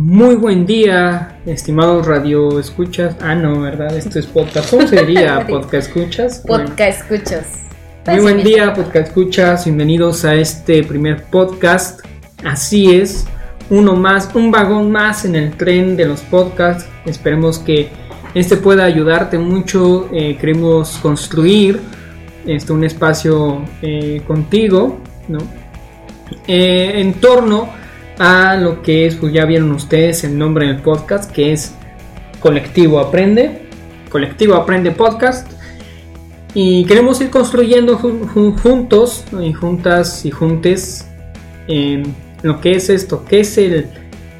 Muy buen día, estimados radio escuchas. Ah, no, ¿verdad? Esto es podcast. ¿Cómo sería podcast escuchas? Podcast escuchas. Muy buen día, podcast escuchas. Bienvenidos a este primer podcast. Así es, uno más, un vagón más en el tren de los podcasts. Esperemos que este pueda ayudarte mucho. Eh, queremos construir este, un espacio eh, contigo, ¿no? Eh, en torno a lo que es, pues ya vieron ustedes el nombre del podcast, que es Colectivo Aprende. Colectivo Aprende Podcast. Y queremos ir construyendo juntos y juntas y juntes lo que es esto, que es el,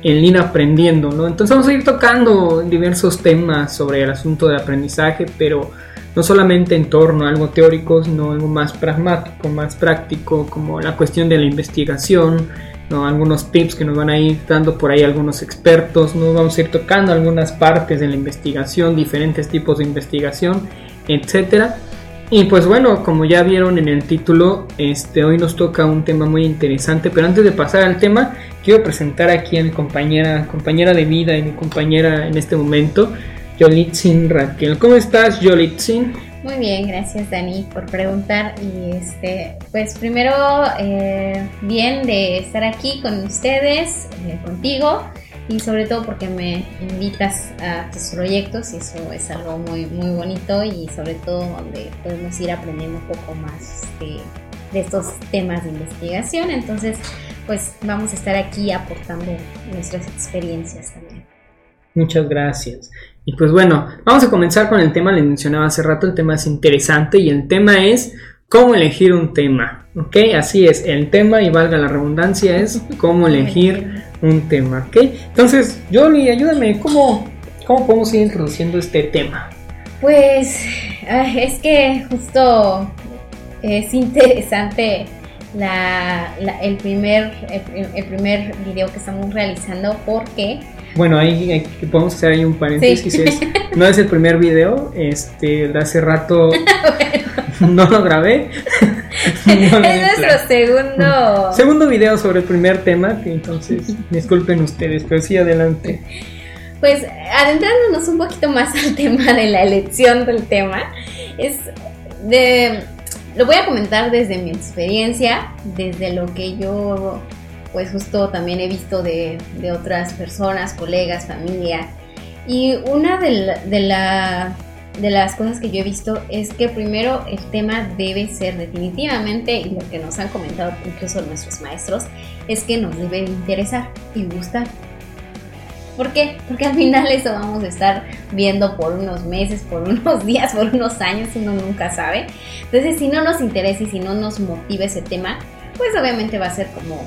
el ir aprendiendo, ¿no? Entonces vamos a ir tocando diversos temas sobre el asunto del aprendizaje, pero no solamente en torno a algo teórico, sino algo más pragmático, más práctico, como la cuestión de la investigación, ¿no? algunos tips que nos van a ir dando por ahí algunos expertos, ¿no? vamos a ir tocando algunas partes de la investigación, diferentes tipos de investigación, etcétera. Y pues bueno, como ya vieron en el título, este hoy nos toca un tema muy interesante, pero antes de pasar al tema, quiero presentar aquí a mi compañera, compañera de vida y mi compañera en este momento, Yolitzin Raquel. ¿Cómo estás, Yolitzin? Muy bien, gracias Dani por preguntar. Y este, pues primero, eh, bien de estar aquí con ustedes, eh, contigo, y sobre todo porque me invitas a tus proyectos, y eso es algo muy, muy bonito, y sobre todo donde podemos ir aprendiendo un poco más de, de estos temas de investigación. Entonces, pues vamos a estar aquí aportando nuestras experiencias también. Muchas gracias. Y pues bueno, vamos a comenzar con el tema, les mencionaba hace rato, el tema es interesante y el tema es cómo elegir un tema. ¿Ok? Así es, el tema, y valga la redundancia, es cómo elegir un tema. ¿Ok? Entonces, Johnny, ayúdame, ¿cómo, cómo podemos ir introduciendo este tema? Pues es que justo es interesante la, el, primer, el primer video que estamos realizando porque bueno, ahí, podemos hacer ahí un paréntesis. no es el primer video, este, de hace rato no lo grabé. es nuestro segundo. Segundo video sobre el primer tema, que entonces disculpen ustedes, pero sí adelante. Pues adentrándonos un poquito más al tema de la elección del tema, es de, lo voy a comentar desde mi experiencia, desde lo que yo pues justo también he visto de, otras personas, colegas, familia. Y una de, la, de, las cosas que yo he visto es que primero el tema debe ser definitivamente, y lo que nos han comentado incluso nuestros maestros, es que nos debe interesar y gustar. ¿Por qué? Porque al final eso vamos a estar viendo por unos meses, por unos días, por unos años, uno nunca sabe. Entonces, si no nos interesa y si no nos motiva ese tema, pues obviamente va a ser como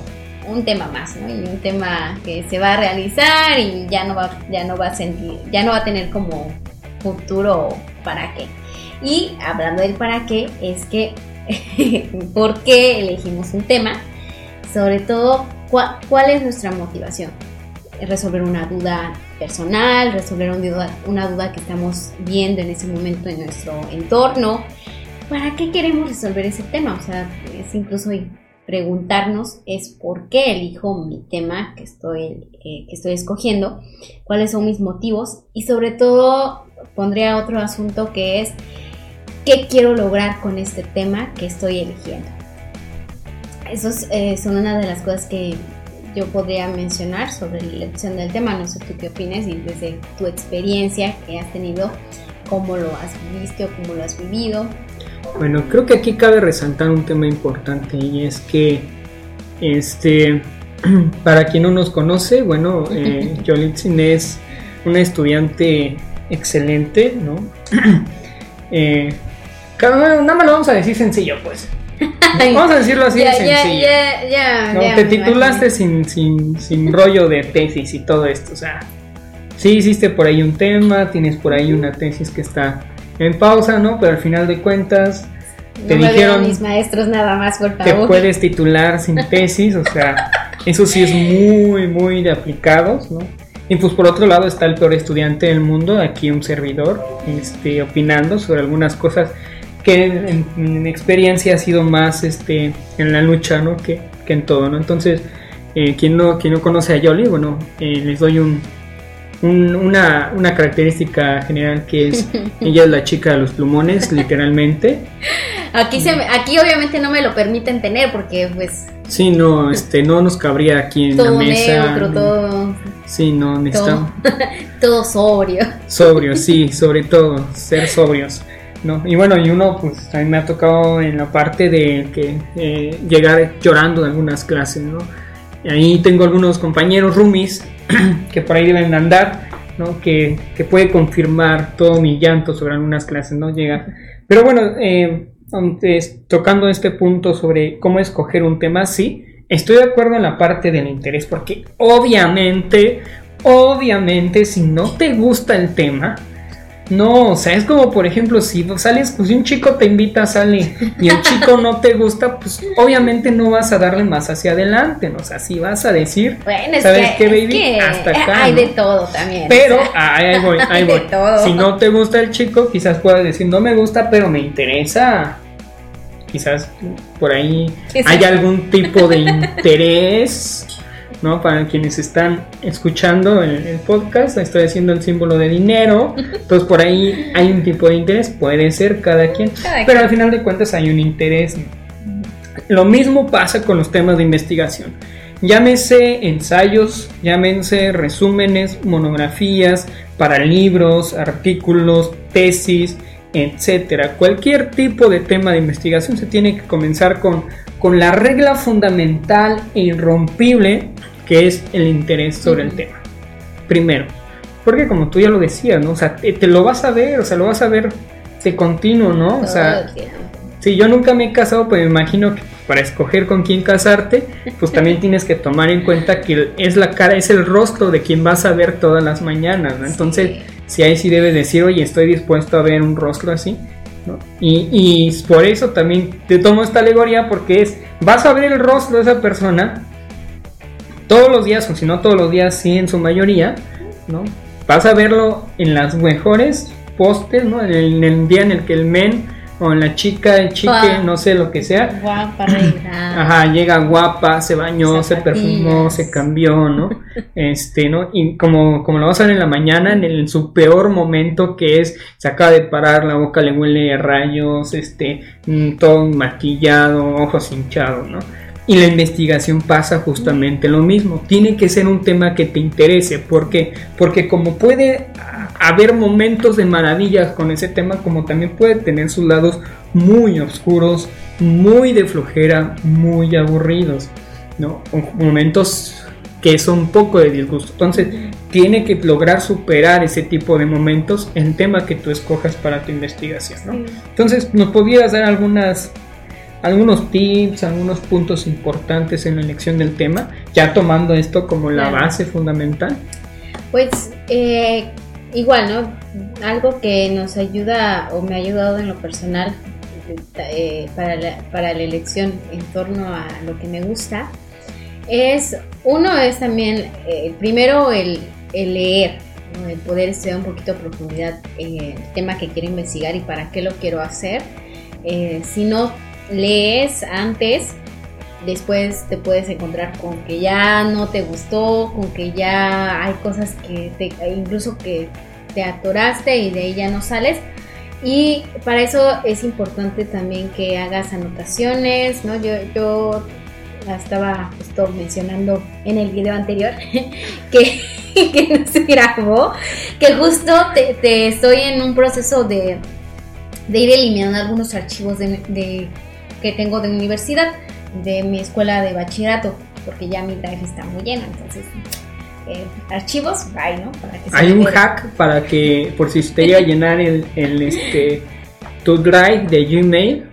un tema más, ¿no? Y un tema que se va a realizar y ya no va, ya no va a sentir, ya no va a tener como futuro para qué. Y hablando del para qué, es que ¿por qué elegimos un tema? Sobre todo, ¿cuál, es nuestra motivación? Resolver una duda personal, resolver una duda, una duda que estamos viendo en ese momento en nuestro entorno. ¿Para qué queremos resolver ese tema? O sea, es incluso preguntarnos es por qué elijo mi tema que estoy, eh, que estoy escogiendo, cuáles son mis motivos y sobre todo pondría otro asunto que es qué quiero lograr con este tema que estoy eligiendo. Esas eh, son una de las cosas que yo podría mencionar sobre la elección del tema. No sé tú qué opinas y desde tu experiencia que has tenido, cómo lo has visto, cómo lo has vivido. Bueno, creo que aquí cabe resaltar un tema importante y es que, este, para quien no nos conoce, bueno, eh, Yolitzin es una estudiante excelente, ¿no? eh, nada más lo vamos a decir sencillo, pues. Vamos a decirlo así de sencillo. no, te titulaste sin, sin, sin rollo de tesis y todo esto, o sea, sí hiciste por ahí un tema, tienes por ahí una tesis que está en pausa, ¿no? Pero al final de cuentas te dijeron mis maestros nada más, por favor. Te puedes titular sin tesis, o sea, eso sí es muy, muy de aplicados, ¿no? Y pues por otro lado está el peor estudiante del mundo, aquí un servidor, este, opinando sobre algunas cosas que en, experiencia ha sido más este, en la lucha, ¿no? Que, que en todo, ¿no? Entonces, Eh, quien, no, quien no conoce a Yoli, bueno, eh, les doy un, una, una, característica general que es, ella es la chica de los plumones, literalmente. Aquí, se aquí obviamente no me lo permiten tener porque pues... Sí, no, este, no nos cabría aquí en la mesa. Neutro, todo... Sí, no, necesitamos... Todo, todo sobrio. Sobrio, sí, sobre todo, ser sobrios. ¿no? Y bueno, y uno, pues a mí me ha tocado en la parte de que eh, llegar llorando de algunas clases, ¿no? ahí tengo algunos compañeros roomies que por ahí deben andar, ¿no? Que, que, puede confirmar todo mi llanto sobre algunas clases, ¿no? Llega. Pero bueno, eh, tocando este punto sobre cómo escoger un tema, sí, estoy de acuerdo en la parte del interés, porque obviamente, obviamente, si no te gusta el tema, no, o sea, es como por ejemplo, si sales, pues si un chico te invita a salir y el chico no te gusta, pues obviamente no vas a darle más hacia adelante, ¿no? O sea, si vas a decir, ¿sabes qué, baby? Hasta acá. Hay de todo también. Pero, ahí voy, ahí voy. Si no te gusta el chico, quizás puedas decir, no me gusta, pero me interesa. Quizás por ahí hay algún tipo de interés ¿no? Para quienes están escuchando el, podcast, estoy haciendo el símbolo de dinero, entonces por ahí hay un tipo de interés, puede ser cada quien, pero al final de cuentas hay un interés. Lo mismo pasa con los temas de investigación. Llámese ensayos, llámense resúmenes, monografías, para libros, artículos, tesis, etcétera. Cualquier tipo de tema de investigación se tiene que comenzar con, con la regla fundamental e irrompible que es el interés sobre el tema. Primero, porque como tú ya lo decías, ¿no? O sea, te, lo vas a ver, o sea, lo vas a ver de continuo, ¿no? O sea, si yo nunca me he casado, pues me imagino que para escoger con quién casarte, pues también tienes que tomar en cuenta que es la cara, es el rostro de quien vas a ver todas las mañanas, ¿no? Entonces, si ahí sí debes decir, oye, estoy dispuesto a ver un rostro así, ¿no? Y, y por eso también te tomo esta alegoría porque es, vas a ver el rostro de esa persona todos los días, o si no todos los días, sí en su mayoría, ¿no? Vas a verlo en las mejores postes, ¿no? En el, día en el que el men o la chica, el chique, no sé lo que sea. Guapa, reina. Ajá, llega guapa, se bañó, se perfumó, se cambió, ¿no? Este, ¿no? Y como, como lo vas a ver en la mañana, en, su peor momento que es, se acaba de parar, la boca le huele a rayos, este, mm, todo maquillado, ojos hinchados, ¿no? Y la investigación pasa justamente lo mismo. Tiene que ser un tema que te interese. ¿Por qué? Porque como puede haber momentos de maravillas con ese tema, como también puede tener sus lados muy oscuros, muy de flojera, muy aburridos. ¿no? Momentos que son un poco de disgusto. Entonces, tiene que lograr superar ese tipo de momentos el tema que tú escojas para tu investigación. ¿no? Entonces, ¿nos pudieras dar algunas algunos tips, algunos puntos importantes en la elección del tema, ya tomando esto como la base fundamental? Pues eh, igual, ¿no? Algo que nos ayuda o me ha ayudado en lo personal eh, para, la, para, la, elección en torno a lo que me gusta es, uno es también, eh, primero el, el leer, el poder estudiar un poquito a profundidad el tema que quiero investigar y para qué lo quiero hacer. si no lees antes, después te puedes encontrar con que ya no te gustó, con que ya hay cosas que te, incluso que te atoraste y de ahí ya no sales. Y para eso es importante también que hagas anotaciones, ¿no? Yo, yo estaba justo mencionando en el video anterior que, no se grabó, que justo te, estoy en un proceso de, de ir eliminando algunos archivos de que tengo de universidad, de mi escuela de bachillerato, porque ya mi drive está muy llena, entonces eh, archivos, hay, ¿no? hay un hack para que, por si usted iba a llenar el, el este, tu drive de Gmail,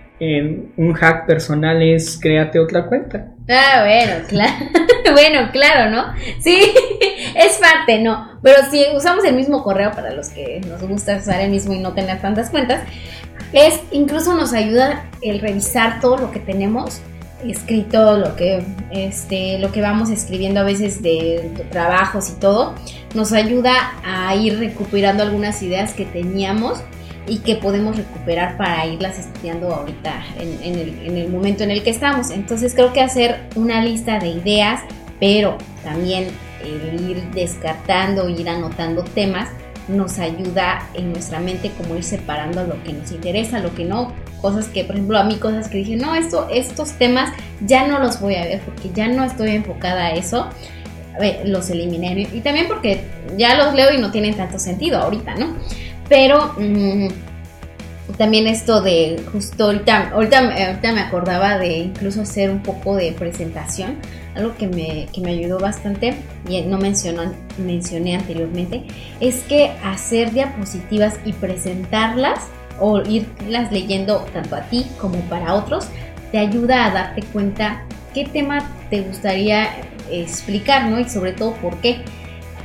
un hack personal es créate otra cuenta. Ah, bueno, claro. bueno, claro, ¿no? Sí, es parte, ¿no? Pero si usamos el mismo correo para los que nos gusta usar el mismo y no tener tantas cuentas, es incluso nos ayuda el revisar todo lo que tenemos escrito, lo que, este, lo que vamos escribiendo a veces de, trabajos y todo, nos ayuda a ir recuperando algunas ideas que teníamos y que podemos recuperar para irlas estudiando ahorita en, el, en, el, momento en el que estamos. Entonces creo que hacer una lista de ideas pero también el ir descartando, ir anotando temas, nos ayuda en nuestra mente como ir separando lo que nos interesa, lo que no, cosas que, por ejemplo, a mí cosas que dije, no, esto, estos temas ya no los voy a ver porque ya no estoy enfocada a eso, los eliminé y también porque ya los leo y no tienen tanto sentido ahorita, ¿no? Pero... Mm, también esto de justo ahorita, ahorita, me acordaba de incluso hacer un poco de presentación, algo que me, que me ayudó bastante y no mencionó, mencioné anteriormente, es que hacer diapositivas y presentarlas o irlas leyendo tanto a ti como para otros, te ayuda a darte cuenta qué tema te gustaría explicar, ¿no? Y sobre todo por qué.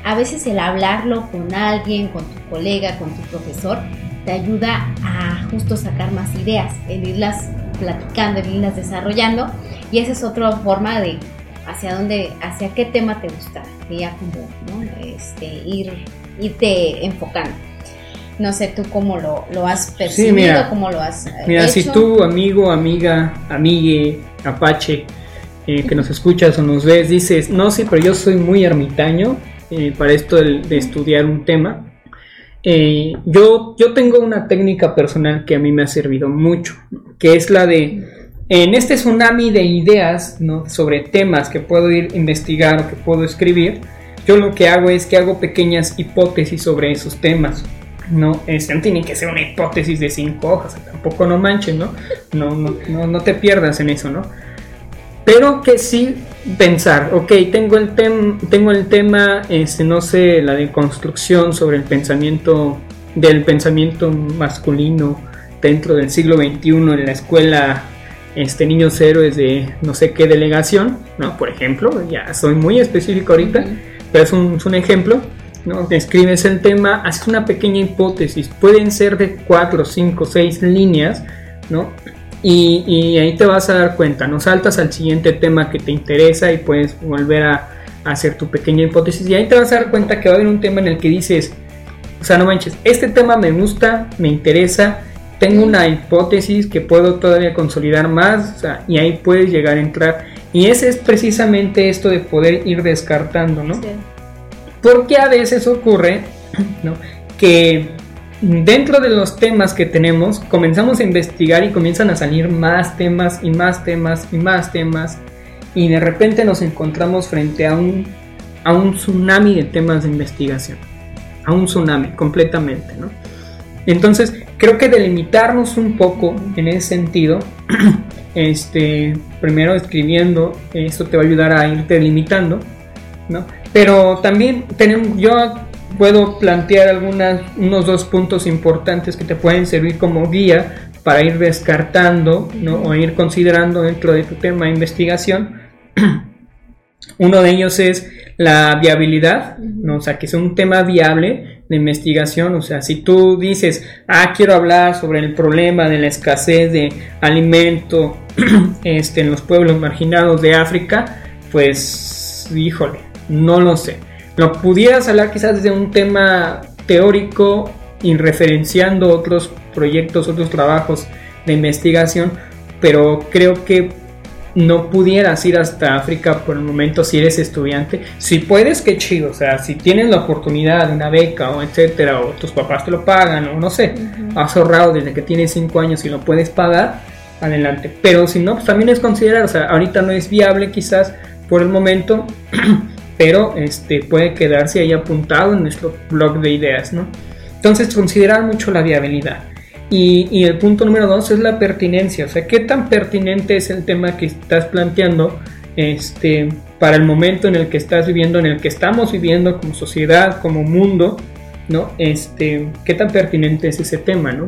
A veces el hablarlo con alguien, con tu colega, con tu profesor, te ayuda a justo sacar más ideas, el irlas platicando, el irlas desarrollando y esa es otra forma de hacia dónde, hacia qué tema te gusta, ya como ¿no? este, ir, irte enfocando. No sé tú cómo lo, lo has percibido, cómo lo has. Eh, mira, si tú, amigo, amiga, amigue, apache, eh, que nos escuchas o nos ves, dices, no, sí, pero yo soy muy ermitaño eh, para esto de estudiar un tema eh, yo, yo tengo una técnica personal que a mí me ha servido mucho, que es la de, en este tsunami de ideas ¿no? sobre temas que puedo ir investigar o que puedo escribir, yo lo que hago es que hago pequeñas hipótesis sobre esos temas. No, este, no tiene que ser una hipótesis de cinco hojas, tampoco no manches, ¿no? No, no, no, no te pierdas en eso, ¿no? Pero que sí pensar, ok, tengo el, tengo el tema, este, no sé, la de construcción sobre el pensamiento, del pensamiento masculino dentro del siglo XXI en la escuela este, Niños Héroes de no sé qué delegación, ¿no? Por ejemplo, ya soy muy específico ahorita, pero es un, es un ejemplo, ¿no? Escribes el tema, haces una pequeña hipótesis, pueden ser de cuatro, cinco, seis líneas, ¿no? Y, ahí te vas a dar cuenta, no saltas al siguiente tema que te interesa y puedes volver a, hacer tu pequeña hipótesis y ahí te vas a dar cuenta que va a haber un tema en el que dices, o sea, no manches, este tema me gusta, me interesa, tengo una hipótesis que puedo todavía consolidar más y ahí puedes llegar a entrar. Y ese es precisamente esto de poder ir descartando, ¿no? Porque a veces ocurre, ¿no? Que dentro de los temas que tenemos, comenzamos a investigar y comienzan a salir más temas y más temas y más temas. Y de repente nos encontramos frente a un, a un tsunami de temas de investigación. A un tsunami completamente, ¿no? Entonces, creo que delimitarnos un poco en ese sentido, este, primero escribiendo, esto te va a ayudar a irte delimitando, ¿no? Pero también tenemos, yo puedo plantear algunas, unos dos puntos importantes que te pueden servir como guía para ir descartando ¿no? o ir considerando dentro de tu tema de investigación. Uno de ellos es la viabilidad, ¿no? o sea, que es un tema viable investigación, o sea, si tú dices, ah, quiero hablar sobre el problema de la escasez de alimento este, en los pueblos marginados de África, pues, híjole, no lo sé. Lo pudieras hablar quizás desde un tema teórico y referenciando otros proyectos, otros trabajos de investigación, pero creo que no pudieras ir hasta África por el momento si eres estudiante. Si puedes, qué chido, o sea, si tienes la oportunidad de una beca o etcétera, o tus papás te lo pagan, o no sé, has ahorrado desde que tienes 5 años y lo puedes pagar, adelante. Pero si no, pues también es considerar, o sea, ahorita no es viable quizás por el momento. pero este, puede quedarse ahí apuntado en nuestro blog de ideas, ¿no? Entonces, considerar mucho la viabilidad. Y, el punto número dos es la pertinencia, o sea, qué tan pertinente es el tema que estás planteando este, para el momento en el que estás viviendo, en el que estamos viviendo como sociedad, como mundo, ¿no? Este, qué tan pertinente es ese tema, ¿no?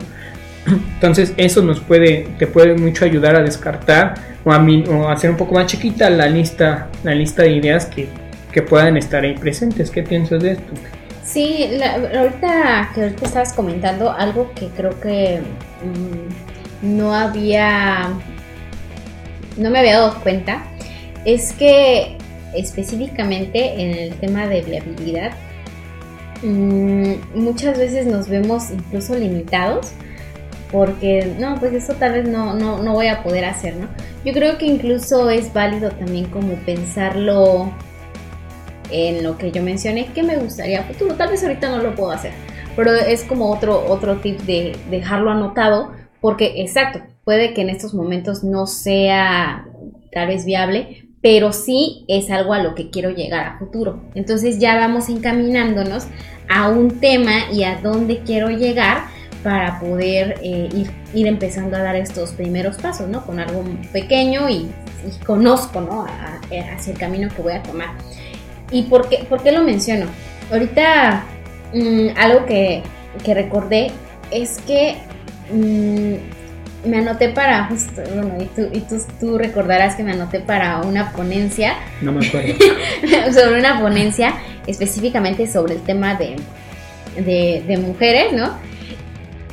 Entonces eso nos puede, te puede mucho ayudar a descartar o a, o a hacer un poco más chiquita la lista, la lista de ideas que, que puedan estar ahí presentes. ¿Qué piensas de esto? Sí, ahorita que ahorita estabas comentando algo que creo que mm, no había, no me había dado cuenta, es que específicamente en el tema de viabilidad, mm, muchas veces nos vemos incluso limitados porque no, pues eso tal vez no, no, no voy a poder hacer, ¿no? Yo creo que incluso es válido también como pensarlo en lo que yo mencioné que me gustaría futuro. Tal vez ahorita no lo puedo hacer, pero es como otro, otro tip de dejarlo anotado, porque exacto, puede que en estos momentos no sea tal vez viable, pero sí es algo a lo que quiero llegar a futuro. Entonces ya vamos encaminándonos a un tema y a dónde quiero llegar para poder eh, ir, ir, empezando a dar estos primeros pasos, ¿no? Con algo pequeño y, conozco, ¿no? hacia el camino que voy a tomar. ¿Y por qué, por qué lo menciono? Ahorita mm, algo que, que, recordé es que mm, me anoté para, justo, bueno, y, tú, y tú, tú, recordarás que me anoté para una ponencia. No me acuerdo. sobre una ponencia específicamente sobre el tema de, de, de mujeres, ¿no?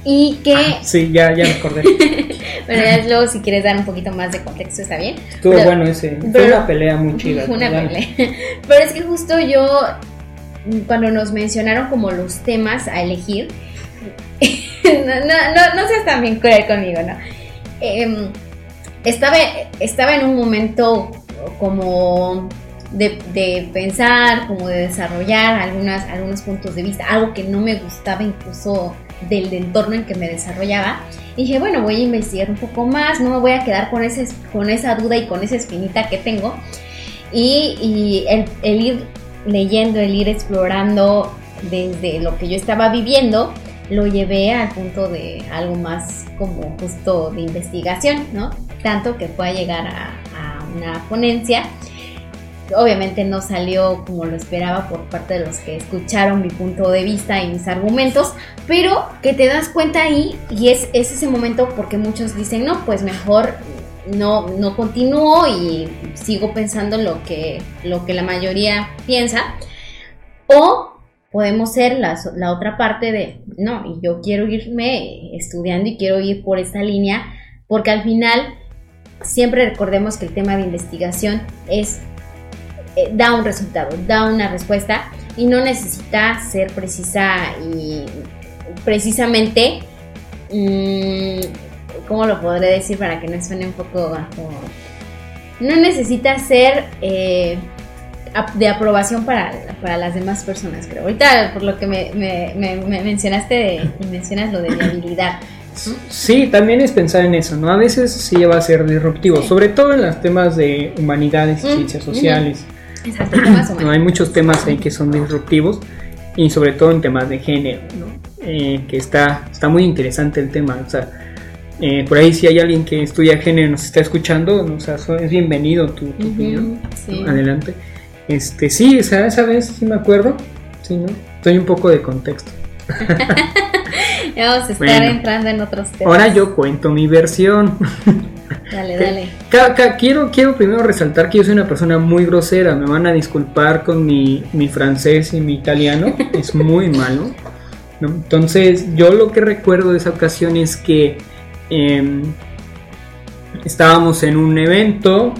Y que... Ah, sí, ya, ya me acordé. bueno, ya luego si quieres dar un poquito más de contexto está bien. Estuvo bueno ese. fue una pelea muy chida. Fue una pelea. Pero es que justo yo, cuando nos mencionaron como los temas a elegir, no, no, no, seas tan bien cruel conmigo, ¿no? Em, estaba, estaba en un momento como de, de, pensar, como de desarrollar algunas, algunos puntos de vista, algo que no me gustaba incluso del entorno en que me desarrollaba. Y dije, bueno, voy a investigar un poco más, no me voy a quedar con, ese, con esa duda y con esa espinita que tengo. Y, el, el ir leyendo, el ir explorando desde lo que yo estaba viviendo, lo llevé al punto de algo más como justo de investigación, ¿no? Tanto que fue a llegar a, a una ponencia obviamente no salió como lo esperaba por parte de los que escucharon mi punto de vista y mis argumentos, pero que te das cuenta ahí y es, ese momento porque muchos dicen, no, pues mejor no, no continúo y sigo pensando lo que, lo que la mayoría piensa, o podemos ser la, la otra parte de, no, y yo quiero irme estudiando y quiero ir por esta línea, porque al final siempre recordemos que el tema de investigación es eh, da un resultado, da una respuesta y no necesita ser precisa y precisamente, mm, ¿cómo lo podré decir para que no suene un poco bajo? No necesita ser eh, de aprobación para, para, las demás personas, creo. Ahorita, por lo que me, mencionaste y mencionas lo de viabilidad. Sí, también es pensar en eso, ¿no? A veces sí va a ser disruptivo, sobre todo en los temas de humanidades y mm, ciencias sociales. No, hay muchos temas ahí que son disruptivos y sobre todo en temas de género, eh, que está, está muy interesante el tema. O sea, eh, por ahí si hay alguien que estudia género y nos está escuchando, o sea, es bienvenido tu, opinión. Adelante. Este, sí, o sea, esa vez sí me acuerdo, sí, ¿no? Estoy un poco de contexto. ya vamos a estar entrando en otros temas. Ahora yo cuento mi versión. Dale, dale. quiero, quiero primero resaltar que yo soy una persona muy grosera. Me van a disculpar con mi, francés y mi italiano. es muy malo. Entonces, yo lo que recuerdo de esa ocasión es que em, estábamos en un evento,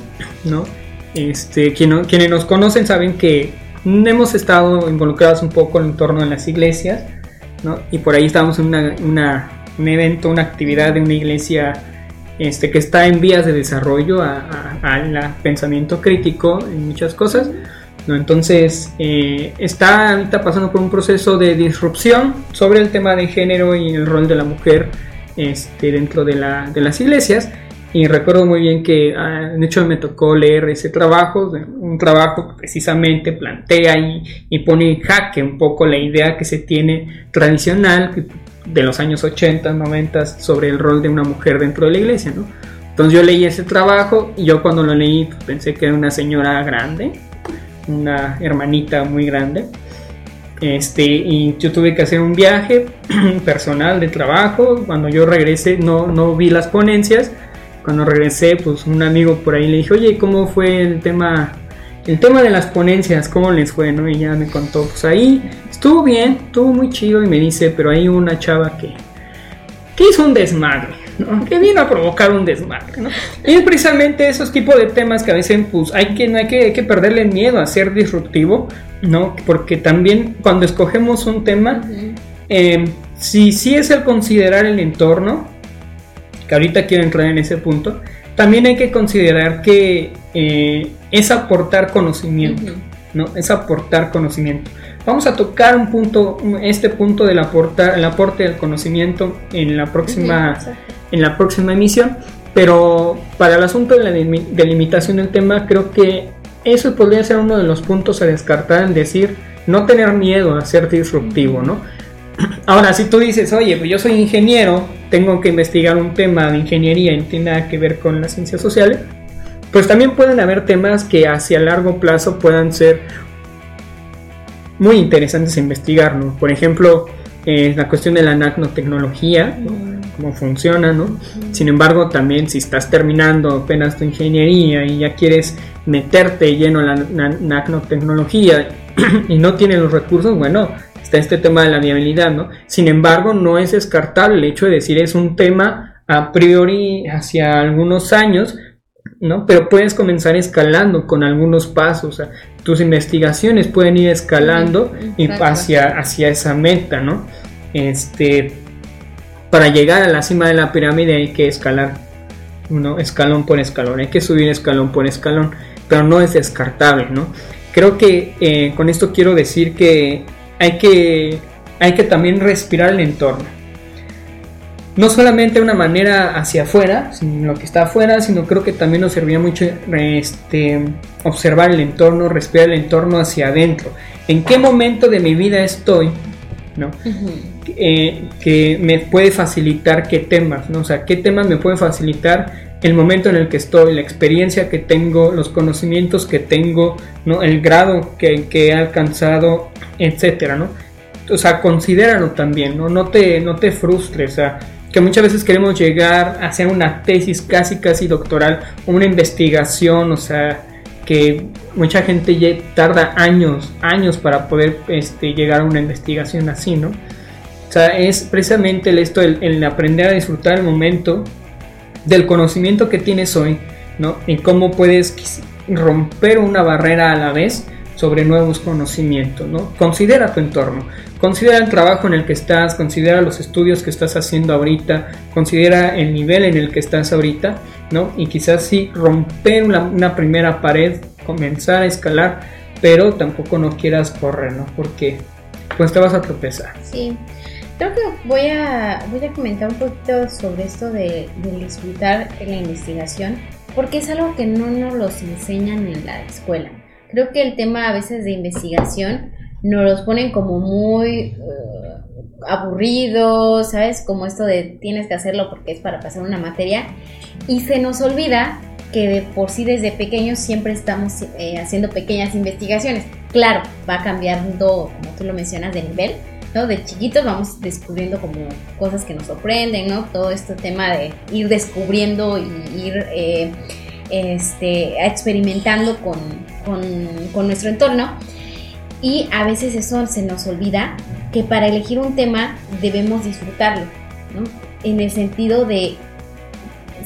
¿no? Este, quienes nos conocen saben que hemos estado involucrados un poco en torno a las iglesias, ¿no? Y por ahí estábamos en un evento, una actividad de una iglesia este, que está en vías de desarrollo al pensamiento crítico en muchas cosas. Entonces, eh, está ahorita pasando por un proceso de disrupción sobre el tema de género y el rol de la mujer este, dentro de las iglesias. Y recuerdo muy bien que, ah, de hecho, me tocó leer ese trabajo, un trabajo que precisamente plantea y, y pone en jaque un poco la idea que se tiene tradicional, de los años 80, 90 sobre el rol de una mujer dentro de la iglesia, ¿no? Entonces yo leí ese trabajo y yo cuando lo leí pensé que era una señora grande, una hermanita muy grande. Este, y yo tuve que hacer un viaje personal de trabajo. Cuando yo regresé no, no vi las ponencias. Cuando regresé, pues un amigo por ahí le dije, oye, ¿cómo fue el tema el tema de las ponencias, ¿cómo les fue? ¿no? Y ya me contó, pues ahí estuvo bien, estuvo muy chido y me dice, pero hay una chava que, que hizo un desmadre, ¿no? que vino a provocar un desmadre. ¿no? Y es precisamente esos tipos de temas que a veces pues, hay, que, hay, que, hay que perderle miedo a ser disruptivo, ¿no? porque también cuando escogemos un tema, eh, si sí es el considerar el entorno, que ahorita quiero entrar en ese punto, también hay que considerar que eh, es aportar conocimiento. ¿no? Es aportar conocimiento. Vamos a tocar un punto, este punto del aportar, el aporte del conocimiento en la próxima, en la próxima emisión. Pero para el asunto de la delimitación del tema, creo que eso podría ser uno de los puntos a descartar en decir no tener miedo a ser disruptivo, ¿no? Ahora, si tú dices, oye, pues yo soy ingeniero, tengo que investigar un tema de ingeniería y no tiene nada que ver con las ciencias sociales, pues también pueden haber temas que hacia largo plazo puedan ser muy interesantes a investigar, ¿no? Por ejemplo, eh, la cuestión de la nanotecnología, cómo funciona, ¿no? Sin embargo, también si estás terminando apenas tu ingeniería y ya quieres meterte lleno en la nanotecnología y no tienes los recursos, bueno, está este tema de la viabilidad, ¿no? Sin embargo, no es descartable el hecho de decir es un tema a priori hacia algunos años, ¿no? Pero puedes comenzar escalando con algunos pasos, o sea, tus investigaciones pueden ir escalando y hacia, hacia esa meta, ¿no? Este, para llegar a la cima de la pirámide hay que escalar, ¿no? Escalón por escalón, hay que subir escalón por escalón, pero no es descartable, ¿no? Creo que eh, con esto quiero decir que hay que, hay que también respirar el entorno no solamente una manera hacia afuera, lo que está afuera, sino creo que también nos serviría mucho este, observar el entorno, respirar el entorno hacia adentro. ¿En qué momento de mi vida estoy? ¿no? Eh, que me puede facilitar qué temas, ¿no? O sea, qué temas me pueden facilitar el momento en el que estoy, la experiencia que tengo, los conocimientos que tengo, ¿no? El grado que, que he alcanzado, etcétera, ¿no? O sea, considéralo también, ¿no? No te, no te frustres, o sea, que muchas veces queremos llegar a hacer una tesis casi casi doctoral, una investigación, o sea, que mucha gente ya tarda años, años para poder este, llegar a una investigación así, ¿no? O sea, es precisamente el, esto, el, aprender a disfrutar el momento del conocimiento que tienes hoy, ¿no? Y cómo puedes romper una barrera a la vez sobre nuevos conocimientos, ¿no? Considera tu entorno, considera el trabajo en el que estás, considera los estudios que estás haciendo ahorita, considera el nivel en el que estás ahorita, ¿no? Y quizás sí romper una, primera pared, comenzar a escalar, pero tampoco no quieras correr, ¿no? Porque pues te vas a tropezar. Sí. Creo que voy a, voy a comentar un poquito sobre esto de, de disfrutar en la investigación, porque es algo que no nos los enseñan en la escuela. Creo que el tema a veces de investigación nos los ponen como muy uh, aburridos, ¿sabes? Como esto de tienes que hacerlo porque es para pasar una materia. Y se nos olvida que de por sí desde pequeños siempre estamos eh, haciendo pequeñas investigaciones. Claro, va cambiando, como tú lo mencionas, de nivel, ¿no? De chiquitos vamos descubriendo como cosas que nos sorprenden, ¿no? Todo este tema de ir descubriendo y ir eh, este, experimentando con, con, nuestro entorno. Y a veces eso se nos olvida que para elegir un tema debemos disfrutarlo, En el sentido de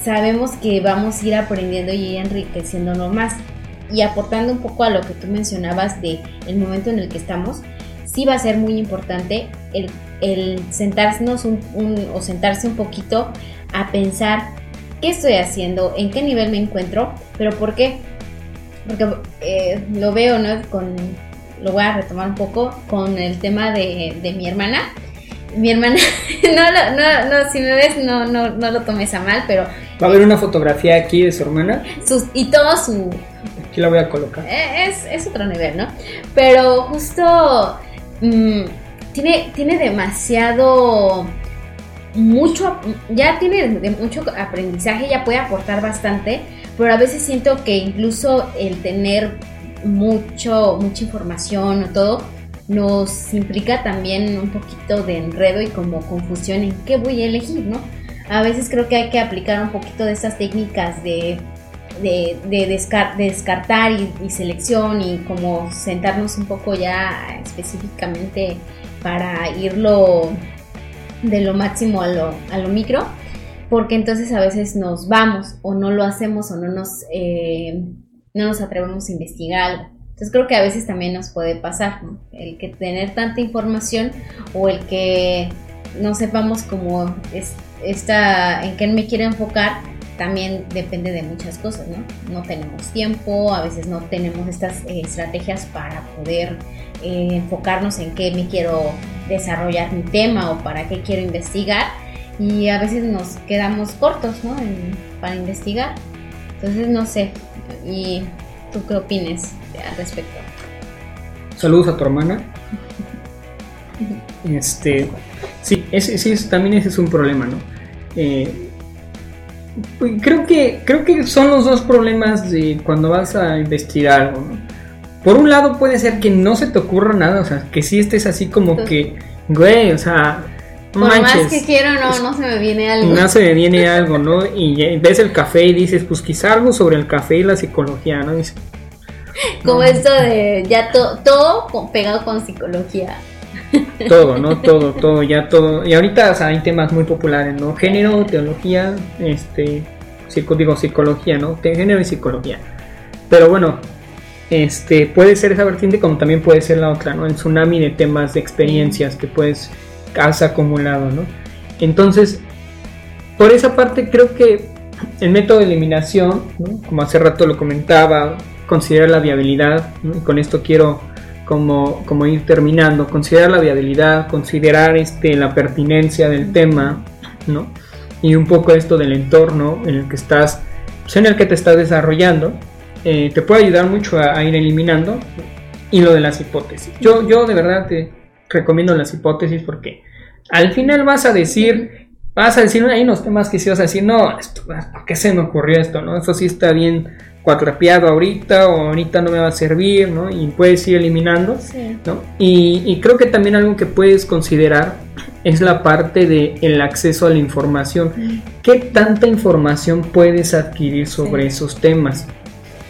sabemos que vamos a ir aprendiendo y enriqueciéndonos más y aportando un poco a lo que tú mencionabas de el momento en el que estamos, sí va a ser muy importante el, el sentarnos un, o sentarse un poquito a pensar qué estoy haciendo, en qué nivel me encuentro, pero por qué. Porque eh, lo veo, ¿no? Con, lo voy a retomar un poco con el tema de, de mi hermana. Mi hermana, no, no, no, si me ves, no, no, no lo tomes a mal, pero... Va a haber una fotografía aquí de su hermana. Sus, y todo su... Aquí la voy a colocar. Eh, es, es otro nivel, ¿no? Pero justo... Mm, tiene, tiene demasiado mucho, ya tiene mucho aprendizaje, ya puede aportar bastante, pero a veces siento que incluso el tener mucho, mucha información o todo, nos implica también un poquito de enredo y como confusión en qué voy a elegir, ¿no? A veces creo que hay que aplicar un poquito de estas técnicas de, de, descartar y, y, selección y como sentarnos un poco ya específicamente para irlo de lo máximo a lo, a lo micro, porque entonces a veces nos vamos o no lo hacemos o no nos, eh, no nos atrevemos a investigar. Entonces creo que a veces también nos puede pasar, el que tener tanta información o el que no sepamos cómo es, en qué me quiero enfocar, también depende de muchas cosas, ¿no? No tenemos tiempo, a veces no tenemos estas eh, estrategias para poder eh, enfocarnos en qué me quiero desarrollar mi tema o para qué quiero investigar y a veces nos quedamos cortos, ¿no? para investigar. Entonces, no sé, ¿y tú qué opinas al respecto? Saludos a tu hermana. Este, sí, ese, sí, también ese es un problema, ¿no? Eh, creo que creo que son los dos problemas de cuando vas a investigar algo, ¿no? Por un lado puede ser que no se te ocurra nada, o sea, que si estés así como que, güey, o sea, por más que quiero, no, no se me viene algo. No se me viene algo, ¿no? Y ves el café y dices, pues quizá algo sobre el café y la psicología, ¿no? como esto de ya todo pegado con psicología. Todo, ¿no? Todo, todo, ya todo. Y ahorita hay temas muy populares, ¿no? Género, teología, este, digo, psicología, ¿no? Género y psicología. Pero bueno, este, puede ser esa vertiente como también puede ser la otra, ¿no? El tsunami de temas, de experiencias que puedes, has acumulado, ¿no? Entonces, por esa parte creo que el método de eliminación, como hace rato lo comentaba, considerar la viabilidad, y con esto quiero como, como ir terminando, considerar la viabilidad, considerar este, la pertinencia del tema, ¿no? Y un poco esto del entorno en el que estás, pues, en el que te estás desarrollando, eh, te puede ayudar mucho a, ir eliminando. Y lo de las hipótesis. Yo, yo de verdad te recomiendo las hipótesis porque al final vas a decir, vas a decir, hay unos temas que si vas a decir, no, esto, ¿por qué se me ocurrió esto? ¿no? Eso sí está bien cuatrapeado ahorita o ahorita no me va a servir, ¿no? Y puedes ir eliminando, ¿no? Y, creo que también algo que puedes considerar es la parte del el acceso a la información. ¿Qué tanta información puedes adquirir sobre esos temas?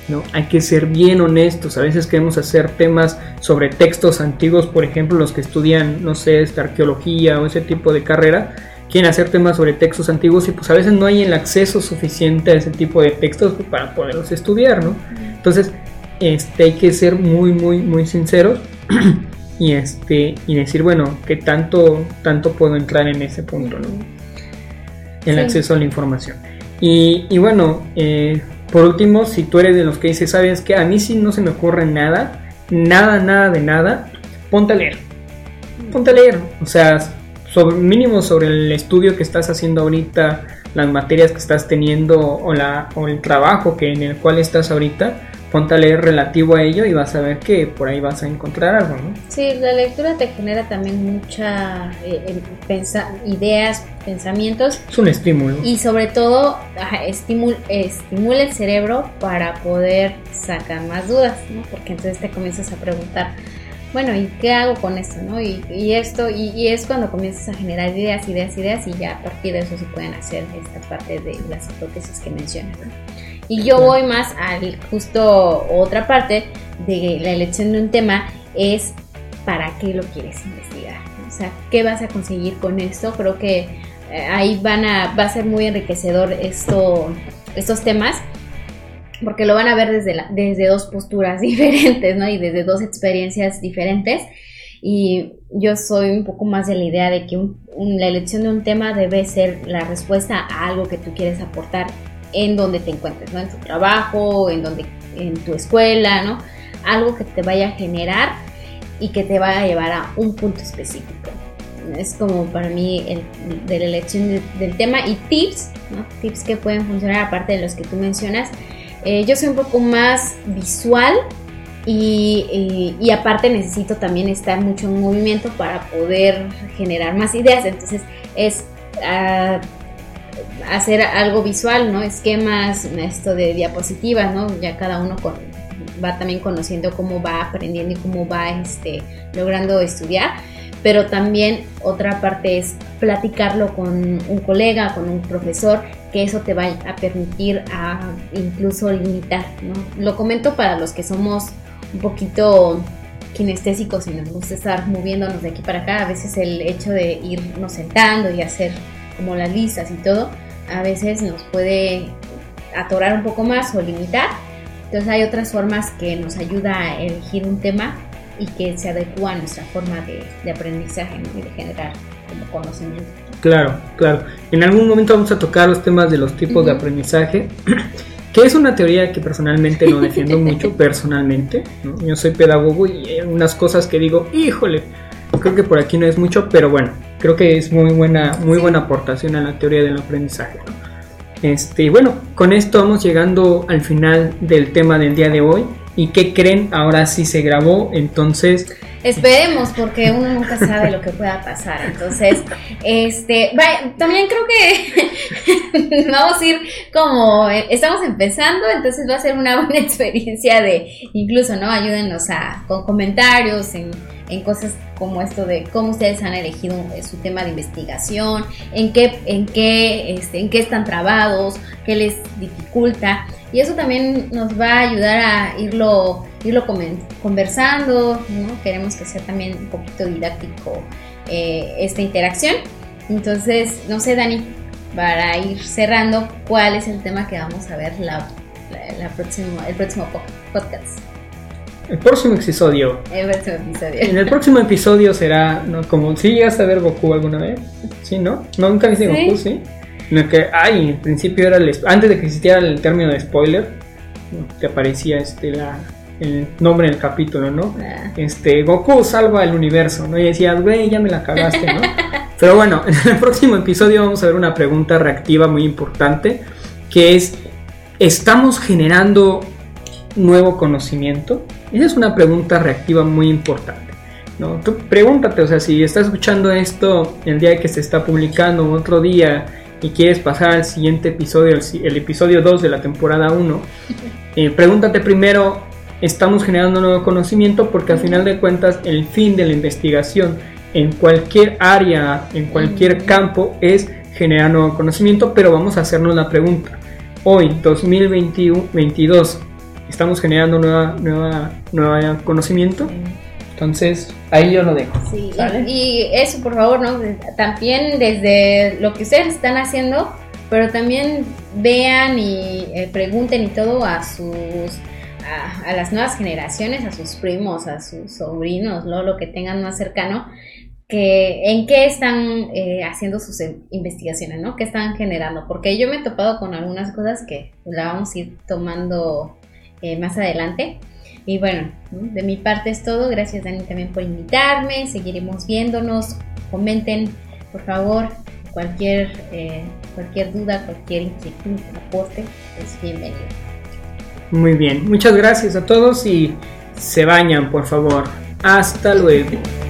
¿No? Hay que ser bien honestos. A veces queremos hacer temas sobre textos antiguos, por ejemplo, los que estudian, no sé, esta arqueología o ese tipo de carrera, quieren hacer temas sobre textos antiguos y pues a veces no hay el acceso suficiente a ese tipo de textos para poderlos estudiar, ¿no? Entonces, este, hay que ser muy, muy, muy sinceros y, este, y decir, bueno, ¿qué tanto, tanto puedo entrar en ese punto, ¿no? El acceso a la información. Y, y bueno, eh, por último, si tú eres de los que dices, sabes que a mí sí no se me ocurre nada, nada, nada de nada, ponte a leer. Ponte a leer. O sea, mínimo sobre el estudio que estás haciendo ahorita, las materias que estás teniendo o, la, o el trabajo que en el cual estás ahorita, ponte a leer relativo a ello y vas a ver que por ahí vas a encontrar algo, ¿no? Sí, la lectura te genera también mucha eh, ideas, pensamientos. Es un estímulo. Y sobre todo estimula, estimula el cerebro para poder sacar más dudas, ¿no? Porque entonces te comienzas a preguntar, bueno, ¿y qué hago con esto? ¿no? Y, esto, y, es cuando comienzas a generar ideas, ideas, ideas, y ya a partir de eso se pueden hacer esta parte de las hipótesis que mencionas. Y yo voy más a justo otra parte de la elección de un tema, es para qué lo quieres investigar. O sea, ¿qué vas a conseguir con esto? Creo que eh, ahí van a, va a ser muy enriquecedor esto, estos temas porque lo van a ver desde, la, desde dos posturas diferentes, ¿no? Y desde dos experiencias diferentes. Y yo soy un poco más de la idea de que la elección de un tema debe ser la respuesta a algo que tú quieres aportar en donde te encuentres, ¿no? En tu trabajo, en, donde, en tu escuela, ¿no? Algo que te vaya a generar y que te vaya a llevar a un punto específico. Es como para mí el, de la elección del tema y tips, ¿no? Tips que pueden funcionar aparte de los que tú mencionas eh, yo soy un poco más visual y, aparte necesito también estar mucho en movimiento para poder generar más ideas. Entonces es ah, hacer algo visual, ¿no? Esquemas, esto de diapositivas, ¿no? Ya cada uno va también conociendo cómo va aprendiendo y cómo va este, logrando estudiar pero también otra parte es platicarlo con un colega, con un profesor, que eso te va a permitir a incluso limitar, ¿no? Lo comento para los que somos un poquito kinestésicos y nos gusta estar moviéndonos de aquí para acá, a veces el hecho de irnos sentando y hacer como las listas y todo, a veces nos puede atorar un poco más o limitar. Entonces hay otras formas que nos ayuda a elegir un tema y que se adecua a nuestra forma de, aprendizaje y de generar como conocimiento. Claro, claro. En algún momento vamos a tocar los temas de los tipos de aprendizaje, que es una teoría que personalmente no defiendo mucho, personalmente. Yo soy pedagogo y hay unas cosas que digo, híjole, creo que por aquí no es mucho, pero bueno, creo que es muy buena, muy buena aportación a la teoría del aprendizaje. Este, bueno, con esto vamos llegando al final del tema del día de hoy. ¿Y qué creen? Ahora sí se grabó, entonces... Esperemos, porque uno nunca sabe lo que pueda pasar. Entonces, este, vaya, también creo que vamos a ir como, estamos empezando, entonces va a ser una buena experiencia de, incluso, ¿no? Ayúdenos a, con comentarios en en cosas como esto de cómo ustedes han elegido eh, su tema de investigación, en qué, en qué, este, en qué están trabados, qué les dificulta. Y eso también nos va a ayudar a irlo, irlo conversando, ¿no? Queremos que sea también un poquito didáctico eh, esta interacción. Entonces, no sé, Dani, para ir cerrando, ¿cuál es el tema que vamos a ver la, la, próximo, el próximo podcast? El próximo episodio. El próximo episodio. En el próximo episodio será, ¿no? Como si llegaste a ver Goku alguna vez. ¿Sí, no? ¿No nunca viste Goku, sí? En el que, ay, en principio era el, antes de que existiera el término de spoiler, te aparecía este la, el nombre del capítulo, ¿no? Ah. Este, Goku salva el universo, ¿no? Y decías, güey, ya me la cagaste, ¿no? Pero bueno, en el próximo episodio vamos a ver una pregunta reactiva muy importante, que es, ¿estamos generando nuevo conocimiento? Esa es una pregunta reactiva muy importante. ¿no? Tú pregúntate, o sea, si estás escuchando esto el día que se está publicando otro día y quieres pasar al siguiente episodio, el, episodio 2 de la temporada 1, eh, pregúntate primero, ¿estamos generando nuevo conocimiento? Porque al final de cuentas el fin de la investigación en cualquier área, en cualquier campo, es generar nuevo conocimiento, pero vamos a hacernos la pregunta. Hoy, 2022, estamos generando nueva, nueva, nueva conocimiento. Entonces, ahí yo lo dejo. Sí, y, eso, por favor, ¿no? También desde lo que ustedes están haciendo, pero también vean y eh, pregunten y todo a sus a, las nuevas generaciones, a sus primos, a sus sobrinos, lo que tengan más cercano, que en qué están eh, haciendo sus investigaciones, ¿no? ¿Qué están generando? Porque yo me he topado con algunas cosas que la vamos a ir tomando eh, más adelante. Y bueno, de mi parte es todo. Gracias Dani también por invitarme. Seguiremos viéndonos. Comenten, por favor, cualquier, eh, cualquier duda, cualquier inquietud, aporte, es bienvenido. Muy bien, muchas gracias a todos y se bañan, por favor. Hasta luego.